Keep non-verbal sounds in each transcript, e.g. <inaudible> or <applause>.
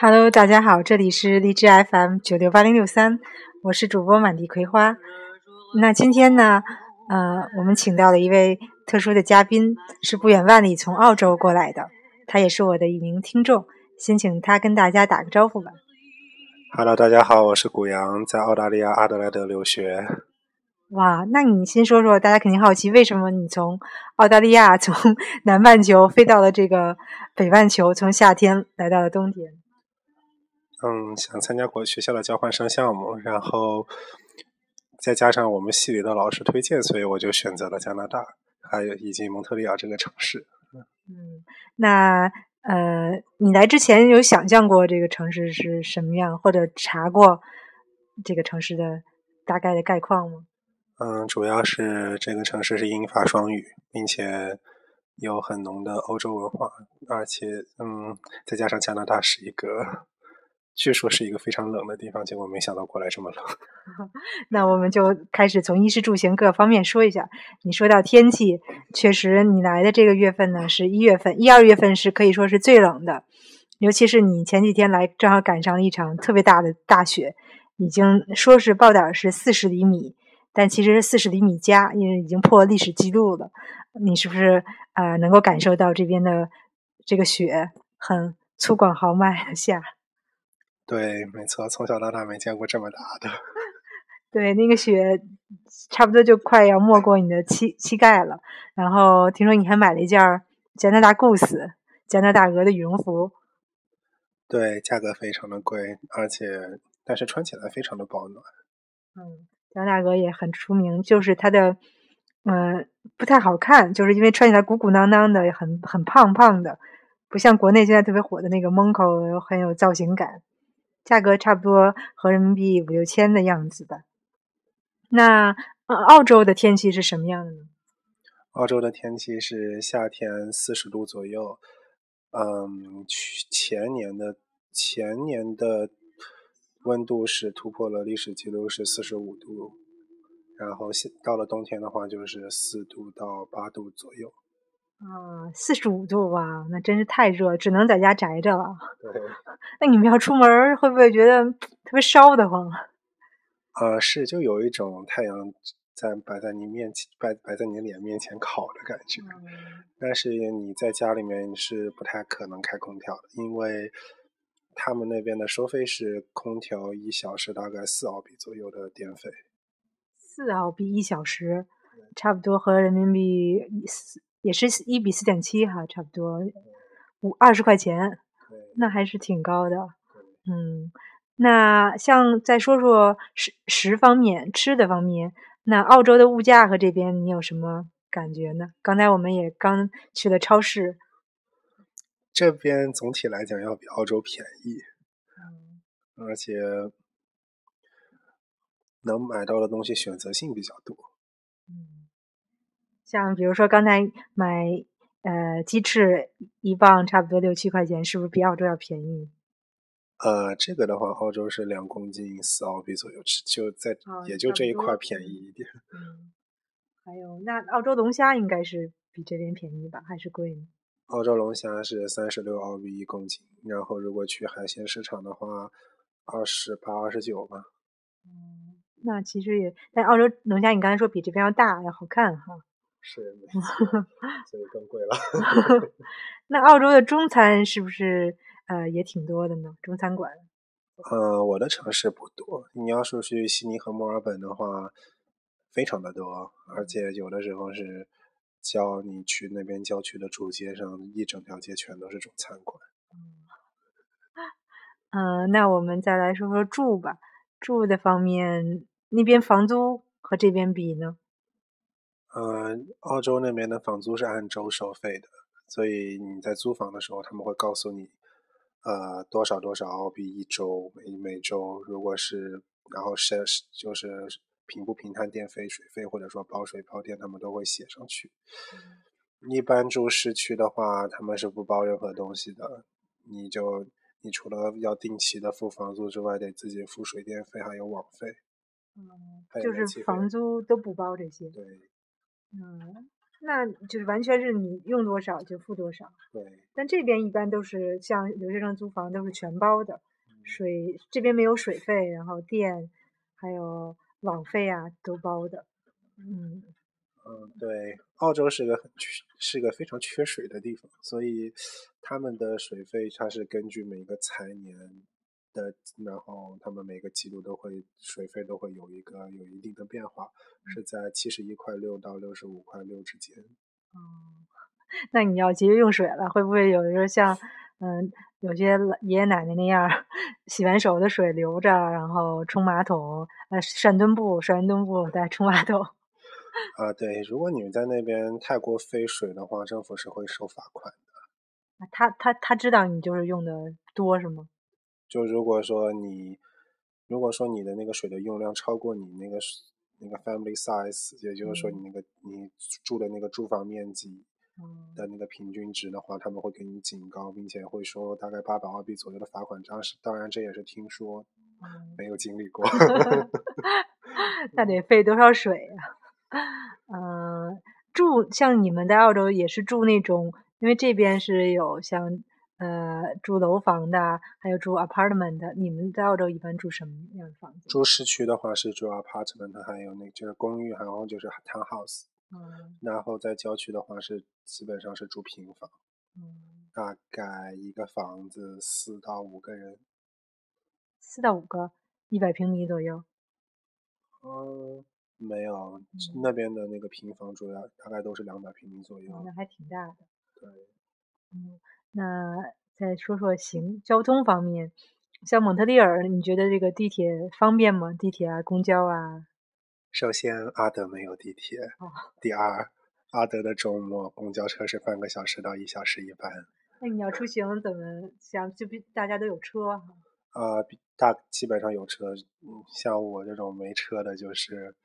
Hello，大家好，这里是荔枝 FM 九六八零六三，我是主播满地葵花。那今天呢，呃，我们请到了一位特殊的嘉宾，是不远万里从澳洲过来的，他也是我的一名听众，先请他跟大家打个招呼吧。Hello，大家好，我是古阳，在澳大利亚阿德莱德留学。哇，那你先说说，大家肯定好奇，为什么你从澳大利亚从 <laughs> 南半球飞到了这个北半球，从夏天来到了冬天？嗯，想参加国学校的交换生项目，然后再加上我们系里的老师推荐，所以我就选择了加拿大，还有以及蒙特利尔这个城市。嗯，那呃，你来之前有想象过这个城市是什么样，或者查过这个城市的大概的概况吗？嗯，主要是这个城市是英法双语，并且有很浓的欧洲文化，而且嗯，再加上加拿大是一个。据说是一个非常冷的地方，结果没想到过来这么冷。<laughs> 那我们就开始从衣食住行各方面说一下。你说到天气，确实你来的这个月份呢是一月份，一二月份是可以说是最冷的，尤其是你前几天来，正好赶上了一场特别大的大雪，已经说是报道是四十厘米，但其实是四十厘米加，因为已经破历史记录了。你是不是啊、呃、能够感受到这边的这个雪很粗犷豪迈的下？对，没错，从小到大没见过这么大的。<laughs> 对，那个雪差不多就快要没过你的膝膝盖了。然后听说你还买了一件加拿大 Goose 加拿大鹅的羽绒服。对，价格非常的贵，而且但是穿起来非常的保暖。嗯，加拿大鹅也很出名，就是它的嗯、呃、不太好看，就是因为穿起来鼓鼓囊囊的，很很胖胖的，不像国内现在特别火的那个 Monco 很有造型感。价格差不多合人民币五六千的样子吧。那呃，澳洲的天气是什么样的呢？澳洲的天气是夏天四十度左右，嗯，去前年的前年的温度是突破了历史记录，是四十五度，然后现到了冬天的话就是四度到八度左右。啊，四十五度吧，那真是太热，只能在家宅着了。对，<laughs> 那你们要出门，会不会觉得特别烧得慌？呃，是，就有一种太阳在摆在你面前，摆摆在你脸面前烤的感觉。嗯、但是你在家里面是不太可能开空调的，因为他们那边的收费是空调一小时大概四澳币左右的电费。四澳币一小时，差不多和人民币四。也是一比四点七哈，差不多五二十块钱，那还是挺高的。嗯，那像再说说食食方面、吃的方面，那澳洲的物价和这边你有什么感觉呢？刚才我们也刚去了超市，这边总体来讲要比澳洲便宜，嗯、而且能买到的东西选择性比较多。嗯。像比如说刚才买呃鸡翅一磅差不多六七块钱，是不是比澳洲要便宜？呃，这个的话，澳洲是两公斤四澳币左右，就在、哦、也就这一块便宜一点。嗯，还有那澳洲龙虾应该是比这边便宜吧，还是贵呢？澳洲龙虾是三十六澳币一公斤，然后如果去海鲜市场的话，二十八、二十九吧。嗯，那其实也，但澳洲龙虾你刚才说比这边要大，要好看哈。是，<laughs> 所以更贵了。<laughs> <laughs> 那澳洲的中餐是不是呃也挺多的呢？中餐馆？呃，我的城市不多。你要说去悉尼和墨尔本的话，非常的多，而且有的时候是叫你去那边郊区的主街上，一整条街全都是中餐馆。嗯、呃，那我们再来说说住吧。住的方面，那边房租和这边比呢？呃，澳洲那边的房租是按周收费的，所以你在租房的时候，他们会告诉你，呃，多少多少澳币一周，每每周，如果是，然后是就是平不平摊电费、水费，或者说包水包电，他们都会写上去。一般住市区的话，他们是不包任何东西的，你就你除了要定期的付房租之外，得自己付水电费还有网费。嗯，就是房租都不包这些。对嗯，那就是完全是你用多少就付多少。对，但这边一般都是像留学生租房都是全包的，水这边没有水费，然后电还有网费啊都包的。嗯，嗯，对，澳洲是个很缺，是个非常缺水的地方，所以他们的水费它是根据每个财年的，然后他们每个季度都会水费都会有一个有一定的变化，是在七十一块六到六十五块六之间。那你要节约用水了，会不会有的时候像嗯有些爷爷奶奶那样，洗完手的水留着，然后冲马桶，呃涮墩布，涮完墩布再冲马桶。<laughs> 啊，对，如果你们在那边太过费水的话，政府是会收罚款的。啊他他他知道你就是用的多是吗？就如果说你，如果说你的那个水的用量超过你那个那个 family size，也就是说你那个你住的那个住房面积嗯的那个平均值的话，他们会给你警告，并且会说大概八百澳币左右的罚款。当时当然这也是听说，嗯没有经历过。<laughs> 那得费多少水啊、嗯、住像你们在澳洲也是住那种，因为这边是有像呃住楼房的，还有住 apartment 的。你们在澳洲一般住什么样的房子？住市区的话是住 apartment，还有那就是公寓，然后就是 townhouse。嗯然后在郊区的话是基本上是住平房，嗯，大概一个房子四到五个人。四到五个，一百平米左右。嗯，没有，嗯那边的那个平房主要大概都是两百平米左右。哦那还挺大的。对，嗯，那再说说行交通方面，像蒙特利尔，你觉得这个地铁方便吗？地铁啊，公交啊？首先阿德没有地铁，哦第二，阿德的周末公交车是半个小时到一小时一班。那你要出行怎么想？就比大家都有车。啊，比大基本上有车，嗯，像我这种没车的，就是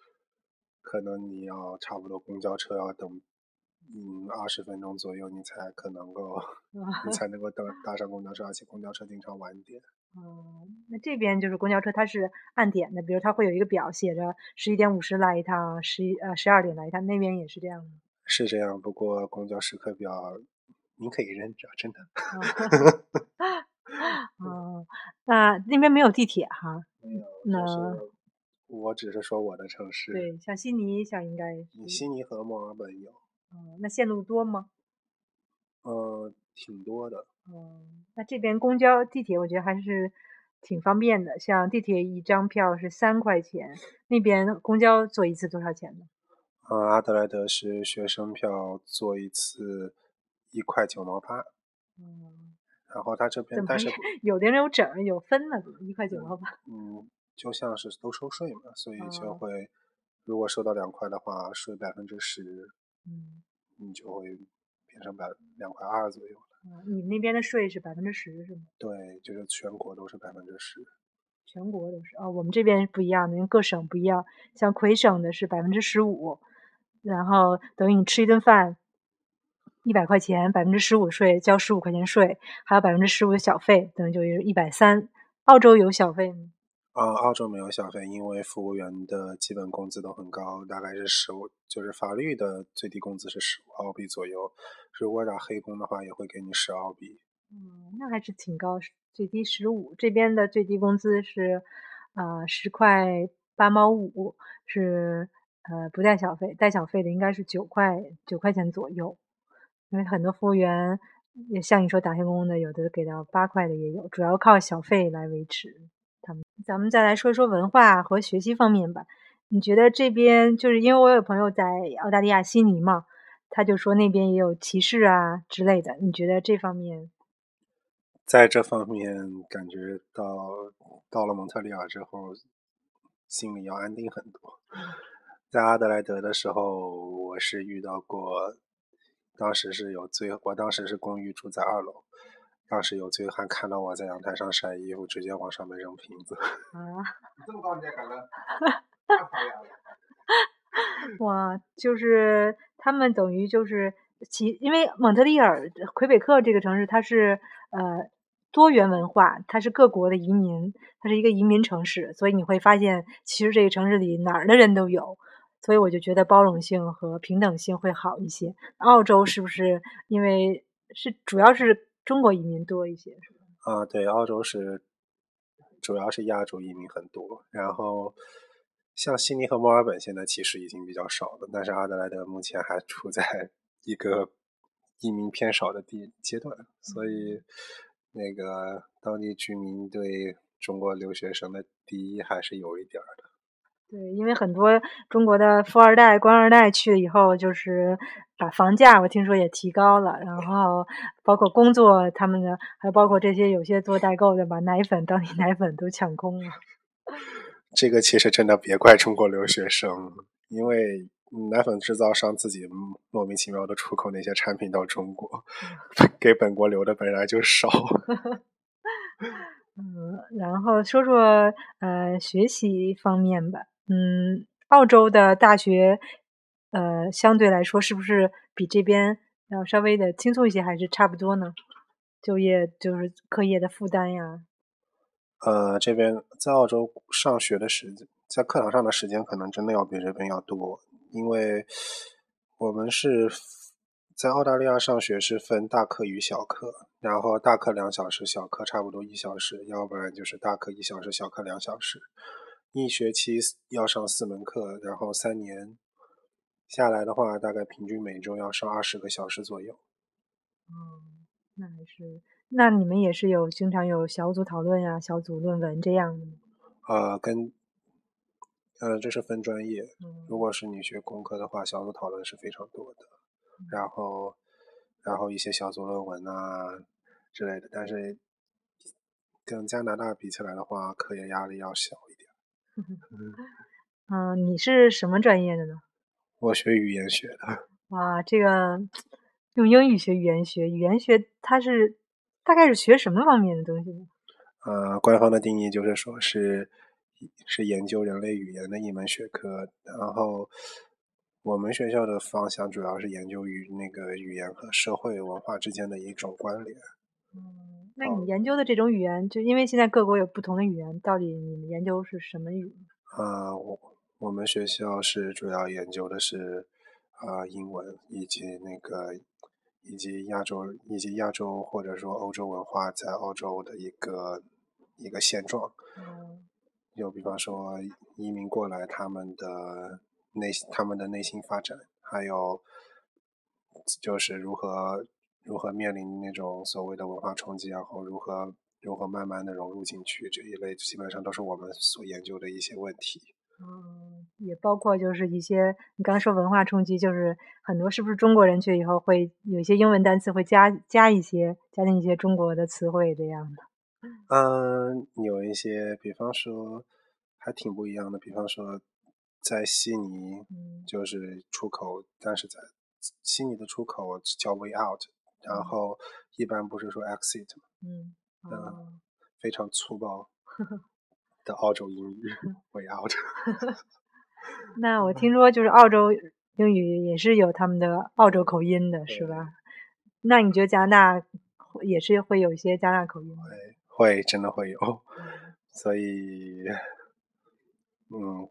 可能你要差不多公交车要等，嗯，二十分钟左右，你才可能够，<laughs> 你才能够搭搭上公交车，而且公交车经常晚点。嗯，那这边就是公交车，它是按点的，比如它会有一个表写着十一点五十来一趟，十一呃十二点来一趟，那边也是这样的。是这样，不过公交时刻表您可以认着，真的。<laughs> <laughs> 哦，那那边没有地铁哈？没有，那就是我只是说我的城市。对，像悉尼像应该。悉尼和墨尔本有，哦，那线路多吗？呃，挺多的。嗯，那这边公交、地铁我觉得还是挺方便的。像地铁一张票是三块钱，那边公交坐一次多少钱呢？呃，阿德莱德是学生票坐一次一块九毛八，嗯，然后他这边但是 <laughs> 有的人有整有分的，一块九毛八。嗯，就像是都收税嘛，所以就哦会如果收到两块的话，税百分之十，嗯，你就会变成百两块二左右。啊，你们那边的税是百分之十是吗？对，就是全国都是百分之十。全国都是哦，我们这边不一样的，因为各省不一样。像魁省的是百分之十五，然后等于你吃一顿饭，一百块钱，百分之十五税，交十五块钱税，还有百分之十五的小费，等于就是一百三。澳洲有小费吗？啊、澳洲没有小费，因为服务员的基本工资都很高，大概是十五，就是法律的最低工资是十五澳币左右。如果打黑工的话，也会给你十澳币。嗯，那还是挺高，最低十五。这边的最低工资是，呃，十块八毛五，是呃不带小费，带小费的应该是九块九块钱左右。因为很多服务员也像你说打黑工的，有的给到八块的也有，主要靠小费来维持。咱们再来说说文化和学习方面吧。你觉得这边就是因为我有朋友在澳大利亚悉尼嘛，他就说那边也有歧视啊之类的。你觉得这方面？在这方面，感觉到到了蒙特利尔之后，心里要安定很多。在阿德莱德的时候，我是遇到过，当时是有最，我当时是公寓住在二楼，当时有醉汉看到我在阳台上晒衣服，直接往上面扔瓶子。啊，<laughs> 这么高你也敢扔？哇，就是他们等于就是其，因为蒙特利尔、魁北克这个城市，它是呃多元文化，它是各国的移民，它是一个移民城市，所以你会发现，其实这个城市里哪儿的人都有，所以我就觉得包容性和平等性会好一些。澳洲是不是因为是主要是中国移民多一些？是吧？啊，对，澳洲是主要是亚洲移民很多，然后像悉尼和墨尔本现在其实已经比较少了，但是阿德莱德目前还处在一个移民偏少的地阶段，所以。那个当地居民对中国留学生的敌意还是有一点儿的。对，因为很多中国的富二代、官二代去了以后，就是把房价我听说也提高了，然后包括工作，他们的还包括这些有些做代购的，把奶粉、当地奶粉都抢空了。<laughs> 这个其实真的别怪中国留学生，因为。奶粉制造商自己莫名其妙的出口那些产品到中国，给本国留的本来就少。<laughs> 嗯，然后说说呃学习方面吧。嗯，澳洲的大学呃相对来说是不是比这边要稍微的轻松一些，还是差不多呢？就业就是课业的负担呀。呃，这边在澳洲上学的时间，在课堂上的时间可能真的要比这边要多。因为我们是在澳大利亚上学，是分大课与小课，然后大课两小时，小课差不多一小时，要不然就是大课一小时，小课两小时。一学期要上四门课，然后三年下来的话，大概平均每周要上二十个小时左右。哦，那还是，那你们也是有经常有小组讨论呀、小组论文这样的吗？呃，跟。呃，这是分专业。如果是你学工科的话，小组讨论是非常多的，然后，然后一些小组论文啊之类的。但是，跟加拿大比起来的话，科研压力要小 <laughs> 嗯，你是什么专业的呢？我学语言学的。<laughs> 哇，这个用英语学语言学，语言学它是大概是学什么方面的东西呢？呃，官方的定义就是说是。是研究人类语言的一门学科，然后我们学校的方向主要是研究与那个语言和社会文化之间的一种关联。嗯，那你研究的这种语言，就因为现在各国有不同的语言，到底你们研究是什么语？啊，我我们学校是主要研究的是啊英文以及那个以及亚洲以及亚洲或者说欧洲文化在澳洲的一个一个现状。嗯。就比方说移民过来，他们的内他们的内心发展，还有就是如何如何面临那种所谓的文化冲击，然后如何如何慢慢的融入进去，这一类基本上都是我们所研究的一些问题。嗯，也包括就是一些你刚说文化冲击，就是很多是不是中国人去以后会有一些英文单词会加加一些加进一些中国的词汇这样的。嗯，有一些，比方说，还挺不一样的。比方说，在悉尼，就是出口，但是在悉尼的出口叫 way out，然后一般不是说 exit 嗯，嗯，非常粗暴 <laughs> 的澳洲英语 way out。<laughs> <laughs> 那我听说，就是澳洲英语也是有他们的澳洲口音的，是吧？那你觉得加拿大也是会有一些加拿大口音？会真的会有，所以，嗯，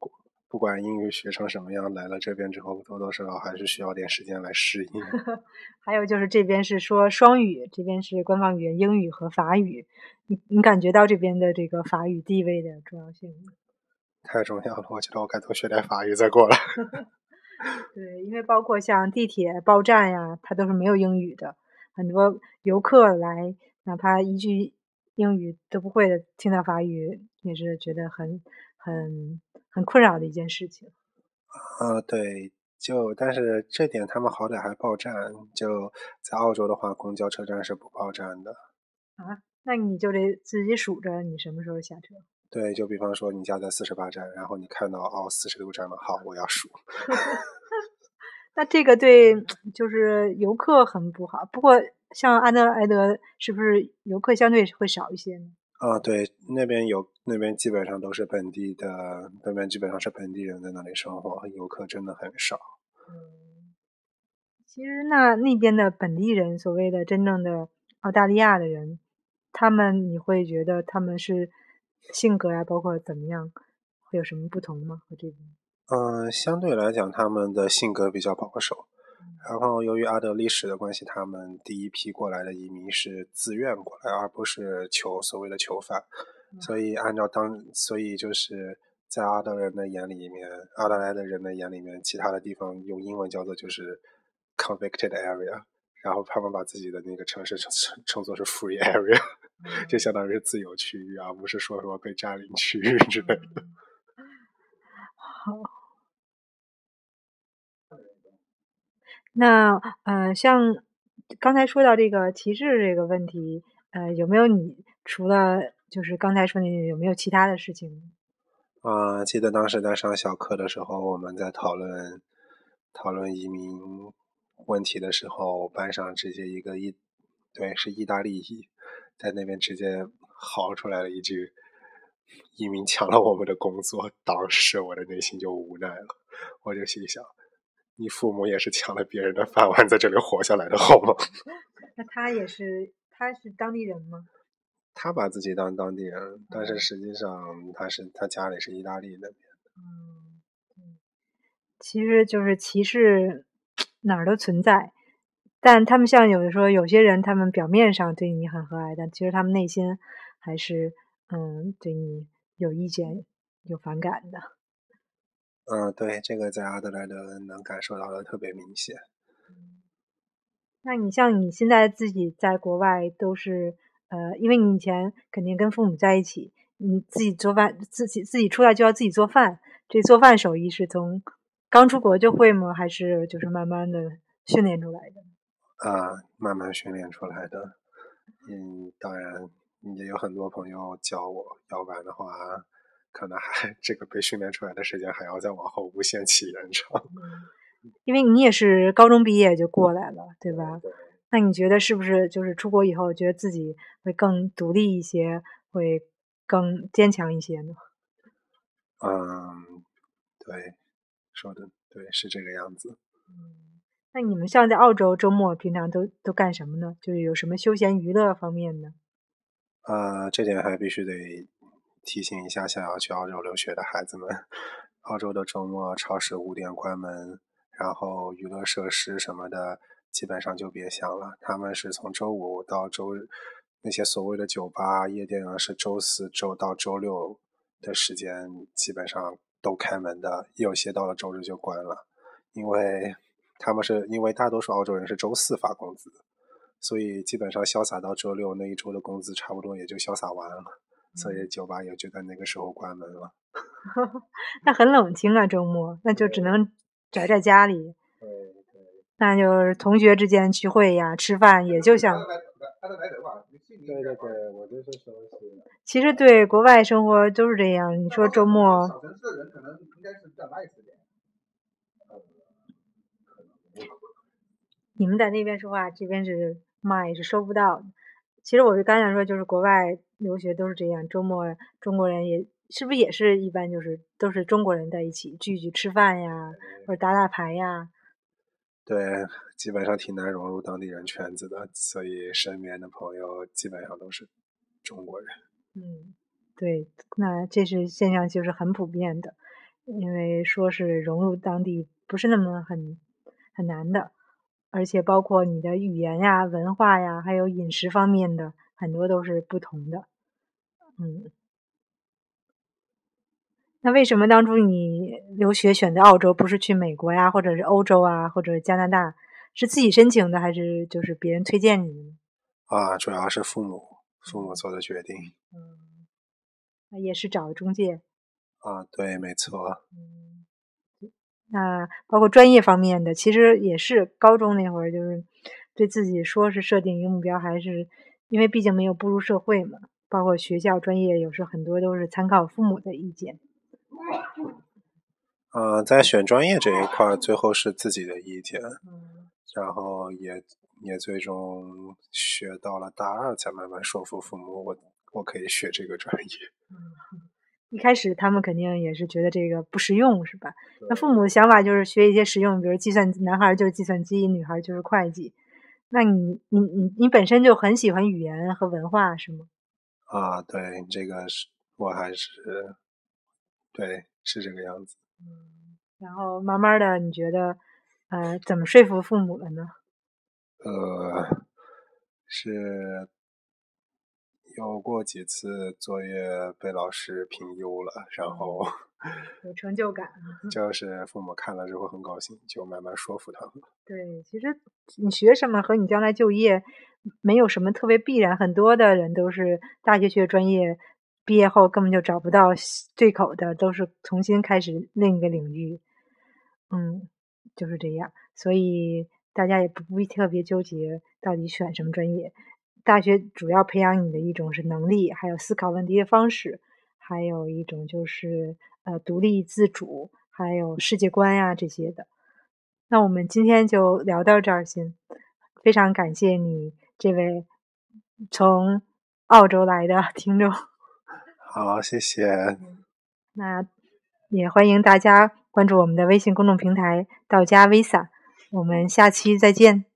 不管英语学成什么样，来了这边之后，多多少少还是需要点时间来适应。<laughs> 还有就是这边是说双语，这边是官方语言英语和法语，你你感觉到这边的这个法语地位的重要性吗？太重要了，我觉得我该多学点法语再过来。<laughs> 对，因为包括像地铁报站呀，它都是没有英语的，很多游客来，哪怕一句。英语都不会的，听到法语也是觉得很很很困扰的一件事情。啊，对，就但是这点他们好歹还报站，就在澳洲的话，公交车站是不报站的。啊，那你就得自己数着你什么时候下车。对，就比方说你家在四十八站，然后你看到哦四十六站了，好，我要数。<laughs> 那这个对就是游客很不好，不过。像安德莱德是不是游客相对会少一些呢？啊，对，那边有那边基本上都是本地的，那边基本上是本地人在那里生活，游客真的很少。嗯，其实那那边的本地人，所谓的真正的澳大利亚的人，他们你会觉得他们是性格呀，包括怎么样，会有什么不同吗？和这边？嗯，相对来讲，他们的性格比较保守。然后，由于阿德历史的关系，他们第一批过来的移民是自愿过来，而不是囚所谓的囚犯。所以，按照当，所以就是在阿德人的眼里面，阿德莱的人的眼里面，其他的地方用英文叫做就是 convicted area，然后他们把自己的那个城市称称称作是 free area，<laughs> 就相当于是自由区域，而不是说什么被占领区域之类的。<laughs> 好。那呃，像刚才说到这个歧视这个问题，呃，有没有你除了就是刚才说那有没有其他的事情？啊，记得当时在上小课的时候，我们在讨论讨论移民问题的时候，班上直接一个意，对，是意大利裔，在那边直接嚎出来了一句：“移民抢了我们的工作。”当时我的内心就无奈了，我就心想。你父母也是抢了别人的饭碗在这里活下来的，好吗？<laughs> 那他也是，他是当地人吗？他把自己当当地人，但是实际上他是他家里是意大利那边的。嗯，其实就是歧视哪儿都存在，但他们像有的说有些人，他们表面上对你很和蔼，但其实他们内心还是嗯对你有意见、有反感的。嗯，对，这个在阿德莱德能感受到的特别明显。那你像你现在自己在国外都是呃，因为你以前肯定跟父母在一起，你自己做饭，自己自己出来就要自己做饭。这做饭手艺是从刚出国就会吗？还是就是慢慢的训练出来的？啊，慢慢训练出来的。嗯，当然也有很多朋友教我，要不然的话。可能还这个被训练出来的时间还要再往后无限期延长，因为你也是高中毕业就过来了，对吧？那你觉得是不是就是出国以后觉得自己会更独立一些，会更坚强一些呢？嗯，对，说的对，是这个样子。嗯，那你们像在澳洲周末平常都都干什么呢？就是有什么休闲娱乐方面的？啊，这点还必须得。提醒一下想要去澳洲留学的孩子们，澳洲的周末超市五点关门，然后娱乐设施什么的基本上就别想了。他们是从周五到周日，那些所谓的酒吧、夜店呢是周四周到周六的时间基本上都开门的，有些到了周日就关了，因为他们是因为大多数澳洲人是周四发工资，所以基本上潇洒到周六那一周的工资差不多也就潇洒完了。所以酒吧也就在那个时候关门了。<laughs> <laughs> 那很冷清啊，周末那就只能宅在家里。对对。那就是同学之间聚会呀，吃饭也就像。对对对，我就是说是。其实对国外生活都是这样。你说周末。小城市的人可能应该是比较 nice 点。<laughs> 你们在那边说话，这边是麦是收不到的。其实我是刚想说，就是国外留学都是这样，周末中国人也是不是也是一般，就是都是中国人在一起聚聚吃饭呀，或者打打牌呀。对，基本上挺难融入当地人圈子的，所以身边的朋友基本上都是中国人。嗯，对，那这是现象，就是很普遍的，因为说是融入当地不是那么很很难的。而且包括你的语言呀、文化呀，还有饮食方面的很多都是不同的。嗯，那为什么当初你留学选择澳洲，不是去美国呀，或者是欧洲啊，或者加拿大？是自己申请的，还是就是别人推荐你的呢？啊，主要是父母父母做的决定。嗯，那也是找中介。啊，对，没错。嗯。那包括专业方面的，其实也是高中那会儿，就是对自己说是设定一个目标，还是因为毕竟没有步入社会嘛。包括学校专业，有时候很多都是参考父母的意见。呃，在选专业这一块，最后是自己的意见，嗯然后也也最终学到了大二，才慢慢说服父母，我我可以学这个专业。一开始他们肯定也是觉得这个不实用，是吧？那父母的想法就是学一些实用，比如计算，男孩就是计算机，女孩就是会计。那你你你你本身就很喜欢语言和文化是吗？啊，对，这个是我还是对是这个样子。嗯，然后慢慢的，你觉得呃怎么说服父母了呢？呃，是有过几次作业被老师评优了，然后有成就感。<laughs> <laughs> 就是父母看了之后很高兴，就慢慢说服他们。对，其实你学什么和你将来就业没有什么特别必然，很多的人都是大学学专业，毕业后根本就找不到对口的，都是重新开始另一个领域。嗯，就是这样，所以大家也不必特别纠结到底选什么专业。大学主要培养你的一种是能力，还有思考问题的方式，还有一种就是呃独立自主，还有世界观呀这些的。那我们今天就聊到这儿先，非常感谢你这位从澳洲来的听众。<laughs> 好，谢谢。那也欢迎大家关注我们的微信公众平台“道家 Visa”。我们下期再见。